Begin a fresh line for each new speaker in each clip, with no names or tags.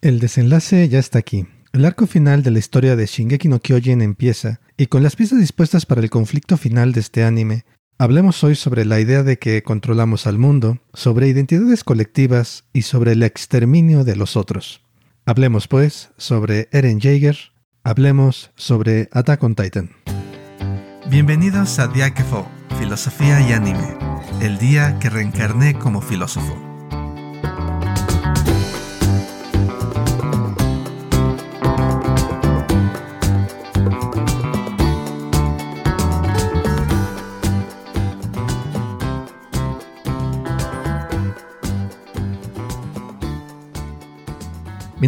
El desenlace ya está aquí. El arco final de la historia de Shingeki no Kyojin empieza, y con las piezas dispuestas para el conflicto final de este anime, hablemos hoy sobre la idea de que controlamos al mundo, sobre identidades colectivas y sobre el exterminio de los otros. Hablemos pues sobre Eren Jaeger, hablemos sobre Attack on Titan.
Bienvenidos a Diakefo, Filosofía y Anime, el día que reencarné como filósofo.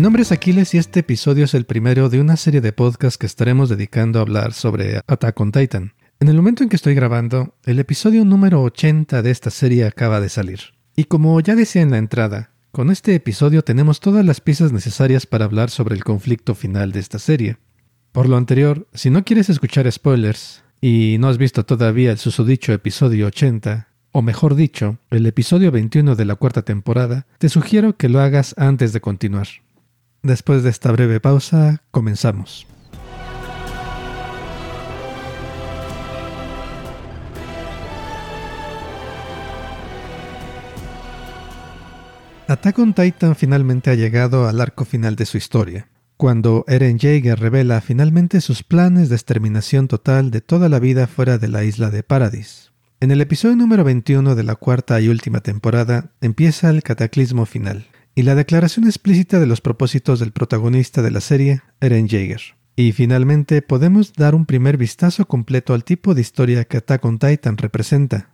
Mi nombre es Aquiles y este episodio es el primero de una serie de podcasts que estaremos dedicando a hablar sobre Attack on Titan. En el momento en que estoy grabando, el episodio número 80 de esta serie acaba de salir. Y como ya decía en la entrada, con este episodio tenemos todas las piezas necesarias para hablar sobre el conflicto final de esta serie. Por lo anterior, si no quieres escuchar spoilers y no has visto todavía el susodicho episodio 80, o mejor dicho, el episodio 21 de la cuarta temporada, te sugiero que lo hagas antes de continuar. Después de esta breve pausa, comenzamos. Attack on Titan finalmente ha llegado al arco final de su historia, cuando Eren Jaeger revela finalmente sus planes de exterminación total de toda la vida fuera de la isla de Paradis. En el episodio número 21 de la cuarta y última temporada empieza el cataclismo final y la declaración explícita de los propósitos del protagonista de la serie, Eren Jaeger. Y finalmente podemos dar un primer vistazo completo al tipo de historia que Attack on Titan representa.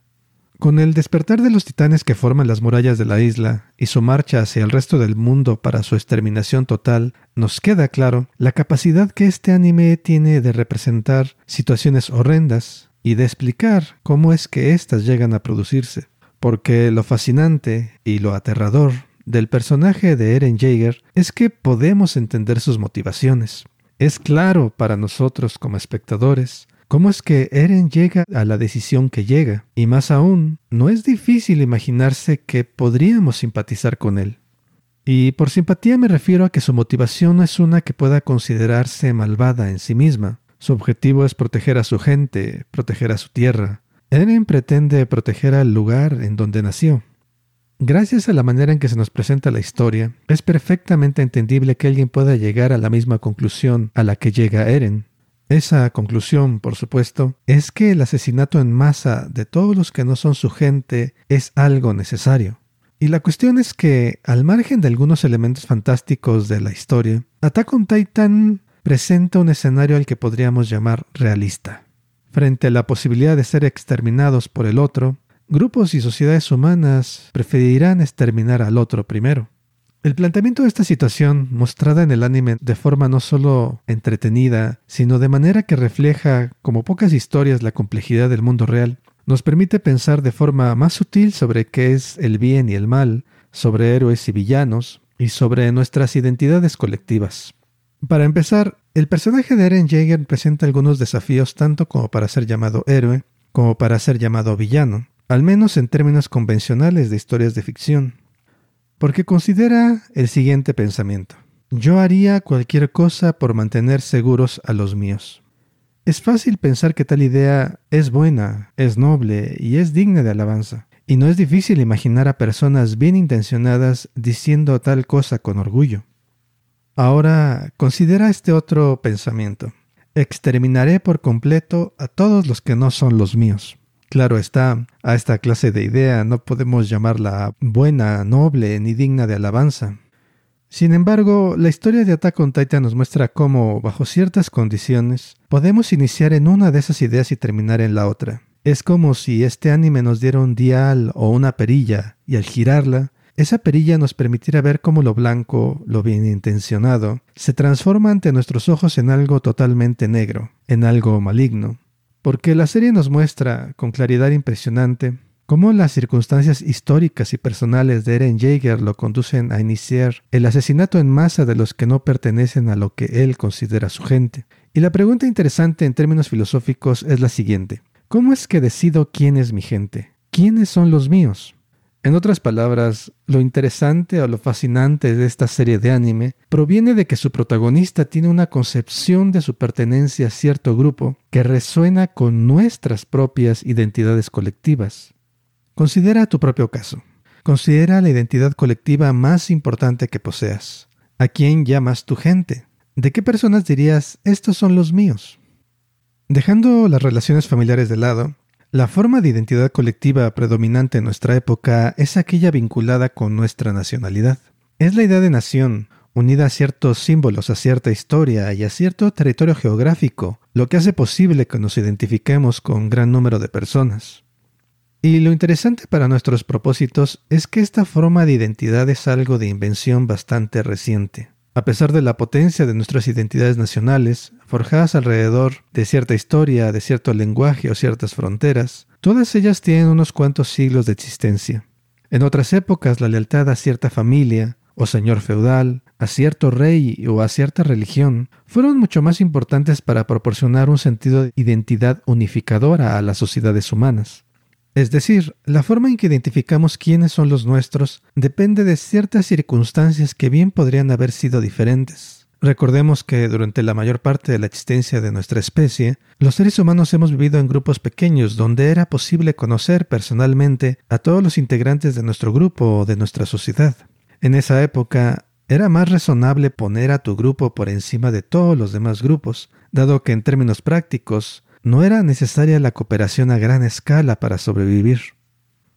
Con el despertar de los titanes que forman las murallas de la isla y su marcha hacia el resto del mundo para su exterminación total, nos queda claro la capacidad que este anime tiene de representar situaciones horrendas y de explicar cómo es que éstas llegan a producirse. Porque lo fascinante y lo aterrador del personaje de Eren Jaeger es que podemos entender sus motivaciones. Es claro para nosotros como espectadores cómo es que Eren llega a la decisión que llega, y más aún, no es difícil imaginarse que podríamos simpatizar con él. Y por simpatía me refiero a que su motivación no es una que pueda considerarse malvada en sí misma. Su objetivo es proteger a su gente, proteger a su tierra. Eren pretende proteger al lugar en donde nació, Gracias a la manera en que se nos presenta la historia, es perfectamente entendible que alguien pueda llegar a la misma conclusión a la que llega Eren. Esa conclusión, por supuesto, es que el asesinato en masa de todos los que no son su gente es algo necesario. Y la cuestión es que, al margen de algunos elementos fantásticos de la historia, Attack on Titan presenta un escenario al que podríamos llamar realista. Frente a la posibilidad de ser exterminados por el otro, Grupos y sociedades humanas preferirán exterminar al otro primero. El planteamiento de esta situación, mostrada en el anime de forma no solo entretenida, sino de manera que refleja, como pocas historias, la complejidad del mundo real, nos permite pensar de forma más sutil sobre qué es el bien y el mal, sobre héroes y villanos, y sobre nuestras identidades colectivas. Para empezar, el personaje de Eren Jaeger presenta algunos desafíos tanto como para ser llamado héroe, como para ser llamado villano al menos en términos convencionales de historias de ficción, porque considera el siguiente pensamiento. Yo haría cualquier cosa por mantener seguros a los míos. Es fácil pensar que tal idea es buena, es noble y es digna de alabanza, y no es difícil imaginar a personas bien intencionadas diciendo tal cosa con orgullo. Ahora considera este otro pensamiento. Exterminaré por completo a todos los que no son los míos. Claro está, a esta clase de idea no podemos llamarla buena, noble ni digna de alabanza. Sin embargo, la historia de Attack on nos muestra cómo, bajo ciertas condiciones, podemos iniciar en una de esas ideas y terminar en la otra. Es como si este anime nos diera un dial o una perilla, y al girarla, esa perilla nos permitiera ver cómo lo blanco, lo bien intencionado, se transforma ante nuestros ojos en algo totalmente negro, en algo maligno porque la serie nos muestra con claridad impresionante cómo las circunstancias históricas y personales de Eren Jaeger lo conducen a iniciar el asesinato en masa de los que no pertenecen a lo que él considera su gente. Y la pregunta interesante en términos filosóficos es la siguiente. ¿Cómo es que decido quién es mi gente? ¿Quiénes son los míos? En otras palabras, lo interesante o lo fascinante de esta serie de anime proviene de que su protagonista tiene una concepción de su pertenencia a cierto grupo que resuena con nuestras propias identidades colectivas. Considera tu propio caso. Considera la identidad colectiva más importante que poseas. ¿A quién llamas tu gente? ¿De qué personas dirías estos son los míos? Dejando las relaciones familiares de lado, la forma de identidad colectiva predominante en nuestra época es aquella vinculada con nuestra nacionalidad. Es la idea de nación, unida a ciertos símbolos, a cierta historia y a cierto territorio geográfico, lo que hace posible que nos identifiquemos con un gran número de personas. Y lo interesante para nuestros propósitos es que esta forma de identidad es algo de invención bastante reciente. A pesar de la potencia de nuestras identidades nacionales, forjadas alrededor de cierta historia, de cierto lenguaje o ciertas fronteras, todas ellas tienen unos cuantos siglos de existencia. En otras épocas, la lealtad a cierta familia, o señor feudal, a cierto rey o a cierta religión, fueron mucho más importantes para proporcionar un sentido de identidad unificadora a las sociedades humanas. Es decir, la forma en que identificamos quiénes son los nuestros depende de ciertas circunstancias que bien podrían haber sido diferentes. Recordemos que durante la mayor parte de la existencia de nuestra especie, los seres humanos hemos vivido en grupos pequeños donde era posible conocer personalmente a todos los integrantes de nuestro grupo o de nuestra sociedad. En esa época, era más razonable poner a tu grupo por encima de todos los demás grupos, dado que en términos prácticos, no era necesaria la cooperación a gran escala para sobrevivir.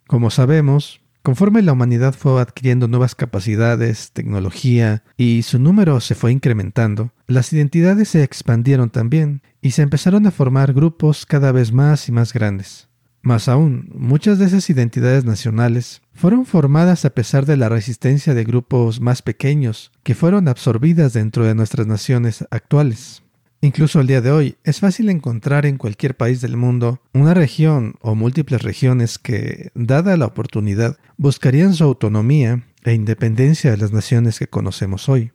Como sabemos, conforme la humanidad fue adquiriendo nuevas capacidades, tecnología y su número se fue incrementando, las identidades se expandieron también y se empezaron a formar grupos cada vez más y más grandes. Más aún, muchas de esas identidades nacionales fueron formadas a pesar de la resistencia de grupos más pequeños que fueron absorbidas dentro de nuestras naciones actuales. Incluso al día de hoy es fácil encontrar en cualquier país del mundo una región o múltiples regiones que, dada la oportunidad, buscarían su autonomía e independencia de las naciones que conocemos hoy.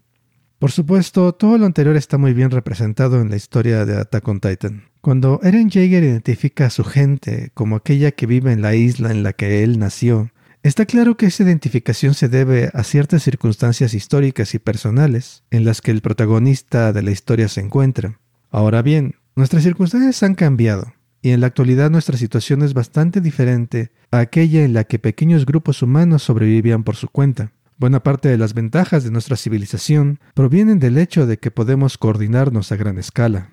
Por supuesto, todo lo anterior está muy bien representado en la historia de Attack on Titan. Cuando Eren Jaeger identifica a su gente como aquella que vive en la isla en la que él nació, Está claro que esa identificación se debe a ciertas circunstancias históricas y personales en las que el protagonista de la historia se encuentra. Ahora bien, nuestras circunstancias han cambiado, y en la actualidad nuestra situación es bastante diferente a aquella en la que pequeños grupos humanos sobrevivían por su cuenta. Buena parte de las ventajas de nuestra civilización provienen del hecho de que podemos coordinarnos a gran escala.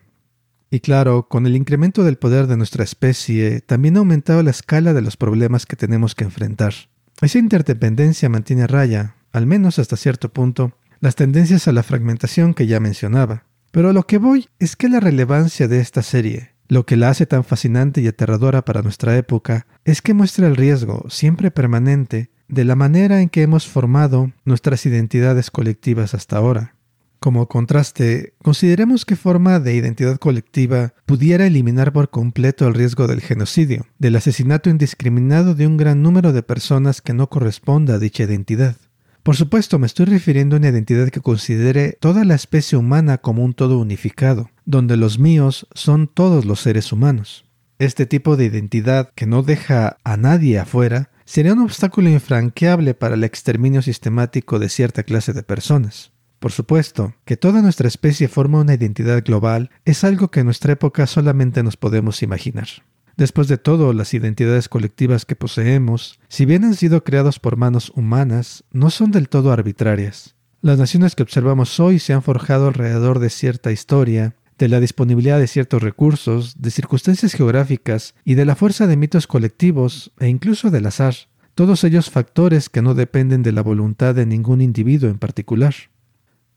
Y claro, con el incremento del poder de nuestra especie, también ha aumentado la escala de los problemas que tenemos que enfrentar. Esa interdependencia mantiene a raya, al menos hasta cierto punto, las tendencias a la fragmentación que ya mencionaba. Pero a lo que voy es que la relevancia de esta serie, lo que la hace tan fascinante y aterradora para nuestra época, es que muestra el riesgo, siempre permanente, de la manera en que hemos formado nuestras identidades colectivas hasta ahora. Como contraste, consideremos qué forma de identidad colectiva pudiera eliminar por completo el riesgo del genocidio, del asesinato indiscriminado de un gran número de personas que no corresponda a dicha identidad. Por supuesto, me estoy refiriendo a una identidad que considere toda la especie humana como un todo unificado, donde los míos son todos los seres humanos. Este tipo de identidad que no deja a nadie afuera sería un obstáculo infranqueable para el exterminio sistemático de cierta clase de personas. Por supuesto, que toda nuestra especie forma una identidad global es algo que en nuestra época solamente nos podemos imaginar. Después de todo, las identidades colectivas que poseemos, si bien han sido creadas por manos humanas, no son del todo arbitrarias. Las naciones que observamos hoy se han forjado alrededor de cierta historia, de la disponibilidad de ciertos recursos, de circunstancias geográficas y de la fuerza de mitos colectivos e incluso del azar, todos ellos factores que no dependen de la voluntad de ningún individuo en particular.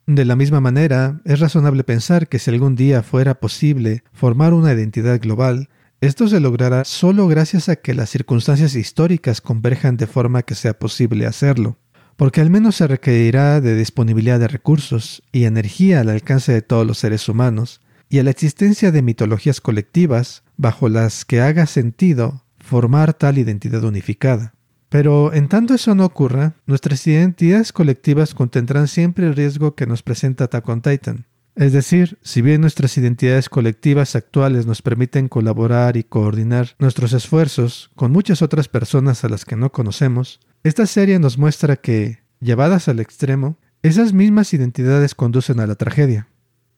De la misma manera, es razonable pensar que si algún día fuera posible formar una identidad global, esto se logrará solo gracias a que las circunstancias históricas converjan de forma que sea posible hacerlo, porque al menos se requerirá de disponibilidad de recursos y energía al alcance de todos los seres humanos, y a la existencia de mitologías colectivas bajo las que haga sentido formar tal identidad unificada. Pero en tanto eso no ocurra, nuestras identidades colectivas contendrán siempre el riesgo que nos presenta Attack on Titan. Es decir, si bien nuestras identidades colectivas actuales nos permiten colaborar y coordinar nuestros esfuerzos con muchas otras personas a las que no conocemos, Esta serie nos muestra que, llevadas al extremo, esas mismas identidades conducen a la tragedia.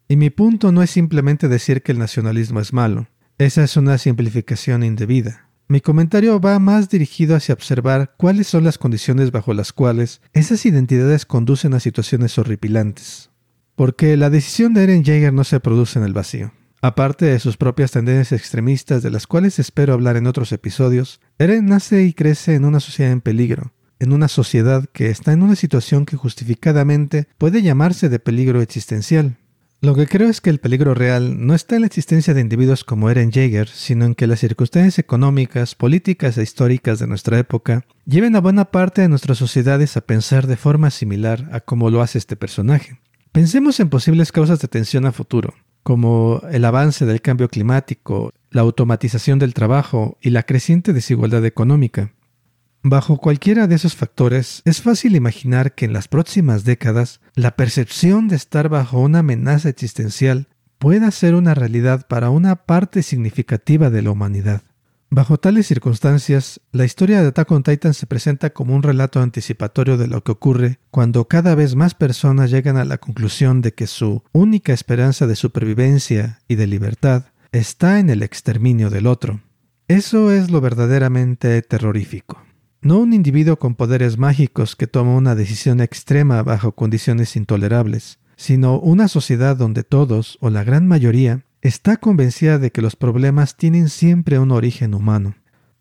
Y mi punto no es simplemente decir que el nacionalismo es malo. Esa es una simplificación indebida. Mi comentario va más dirigido hacia observar cuáles son las condiciones bajo las cuales esas identidades conducen a situaciones horripilantes. Porque la decisión de Eren Jaeger no se produce en el vacío. Aparte de sus propias tendencias extremistas de las cuales espero hablar en otros episodios, Eren nace y crece en una sociedad en peligro, en una sociedad que está en una situación que justificadamente puede llamarse de peligro existencial. Lo que creo es que el peligro real no está en la existencia de individuos como Eren Jaeger, sino en que las circunstancias económicas, políticas e históricas de nuestra época lleven a buena parte de nuestras sociedades a pensar de forma similar a como lo hace este personaje. Pensemos en posibles causas de tensión a futuro, como el avance del cambio climático, la automatización del trabajo y la creciente desigualdad económica. Bajo cualquiera de esos factores, es fácil imaginar que en las próximas décadas la percepción de estar bajo una amenaza existencial pueda ser una realidad para una parte significativa de la humanidad. Bajo tales circunstancias, la historia de Attack on Titan se presenta como un relato anticipatorio de lo que ocurre cuando cada vez más personas llegan a la conclusión de que su única esperanza de supervivencia y de libertad está en el exterminio del otro. Eso es lo verdaderamente terrorífico. No un individuo con poderes mágicos que toma una decisión extrema bajo condiciones intolerables, sino una sociedad donde todos, o la gran mayoría, está convencida de que los problemas tienen siempre un origen humano.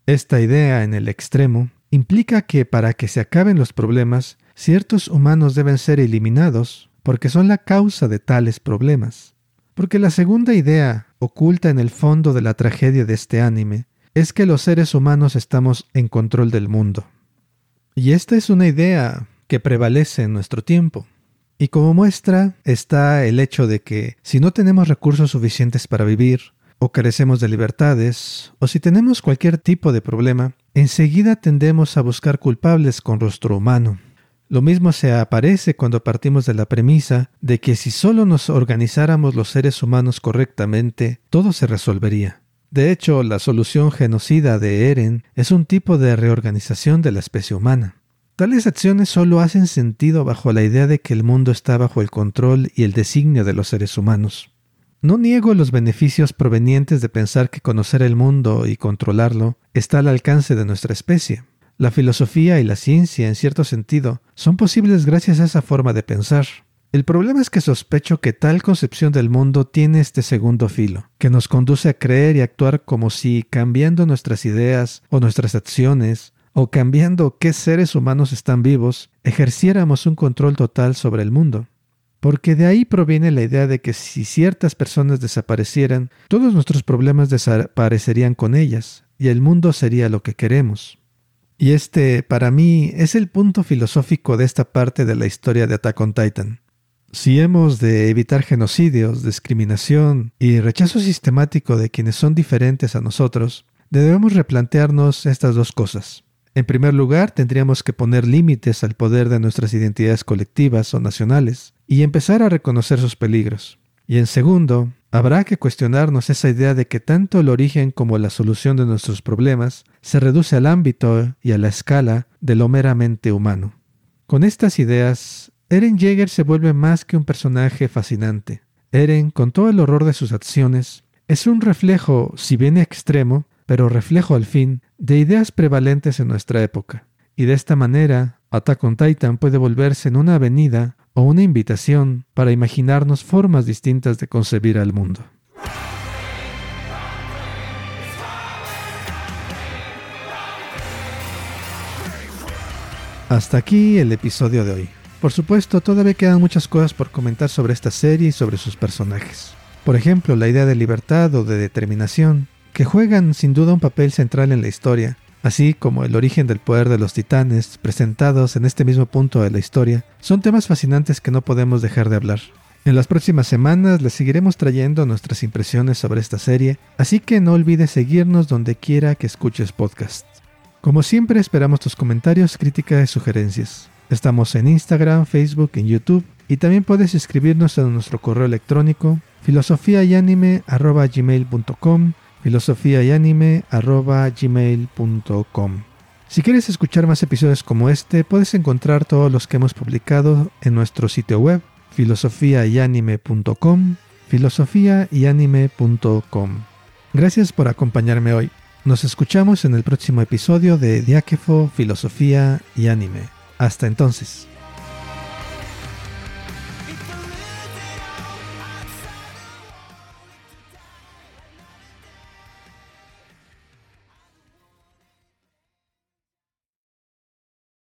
Esta idea, en el extremo, implica que para que se acaben los problemas, ciertos humanos deben ser eliminados porque son la causa de tales problemas. Porque la segunda idea, oculta en el fondo de la tragedia de este anime, es que los seres humanos estamos en control del mundo. Y esta es una idea que prevalece en nuestro tiempo. Y como muestra está el hecho de que si no tenemos recursos suficientes para vivir, o carecemos de libertades, o si tenemos cualquier tipo de problema, enseguida tendemos a buscar culpables con rostro humano. Lo mismo se aparece cuando partimos de la premisa de que si solo nos organizáramos los seres humanos correctamente, todo se resolvería. De hecho, la solución genocida de Eren es un tipo de reorganización de la especie humana. Tales acciones solo hacen sentido bajo la idea de que el mundo está bajo el control y el designio de los seres humanos. No niego los beneficios provenientes de pensar que conocer el mundo y controlarlo está al alcance de nuestra especie. La filosofía y la ciencia, en cierto sentido, son posibles gracias a esa forma de pensar. El problema es que sospecho que tal concepción del mundo tiene este segundo filo, que nos conduce a creer y actuar como si, cambiando nuestras ideas o nuestras acciones, o cambiando qué seres humanos están vivos, ejerciéramos un control total sobre el mundo. Porque de ahí proviene la idea de que si ciertas personas desaparecieran, todos nuestros problemas desaparecerían con ellas, y el mundo sería lo que queremos. Y este, para mí, es el punto filosófico de esta parte de la historia de Attack on Titan. Si hemos de evitar genocidios, discriminación y rechazo sistemático de quienes son diferentes a nosotros, debemos replantearnos estas dos cosas. En primer lugar, tendríamos que poner límites al poder de nuestras identidades colectivas o nacionales y empezar a reconocer sus peligros. Y en segundo, habrá que cuestionarnos esa idea de que tanto el origen como la solución de nuestros problemas se reduce al ámbito y a la escala de lo meramente humano. Con estas ideas Eren Jaeger se vuelve más que un personaje fascinante. Eren, con todo el horror de sus acciones, es un reflejo, si bien extremo, pero reflejo al fin, de ideas prevalentes en nuestra época. Y de esta manera, Attack on Titan puede volverse en una avenida o una invitación para imaginarnos formas distintas de concebir al mundo. Hasta aquí el episodio de hoy. Por supuesto, todavía quedan muchas cosas por comentar sobre esta serie y sobre sus personajes. Por ejemplo, la idea de libertad o de determinación, que juegan sin duda un papel central en la historia, así como el origen del poder de los titanes, presentados en este mismo punto de la historia, son temas fascinantes que no podemos dejar de hablar. En las próximas semanas les seguiremos trayendo nuestras impresiones sobre esta serie, así que no olvides seguirnos donde quiera que escuches podcast. Como siempre esperamos tus comentarios, críticas y sugerencias. Estamos en Instagram, Facebook, en YouTube y también puedes escribirnos en nuestro correo electrónico filosofiayanime.gmail.com filosofiayanime.gmail.com Si quieres escuchar más episodios como este, puedes encontrar todos los que hemos publicado en nuestro sitio web filosofiayanime.com, filosofiayanime.com. Gracias por acompañarme hoy. Nos escuchamos en el próximo episodio de Diáquefo, Filosofía y Anime. Hasta entonces.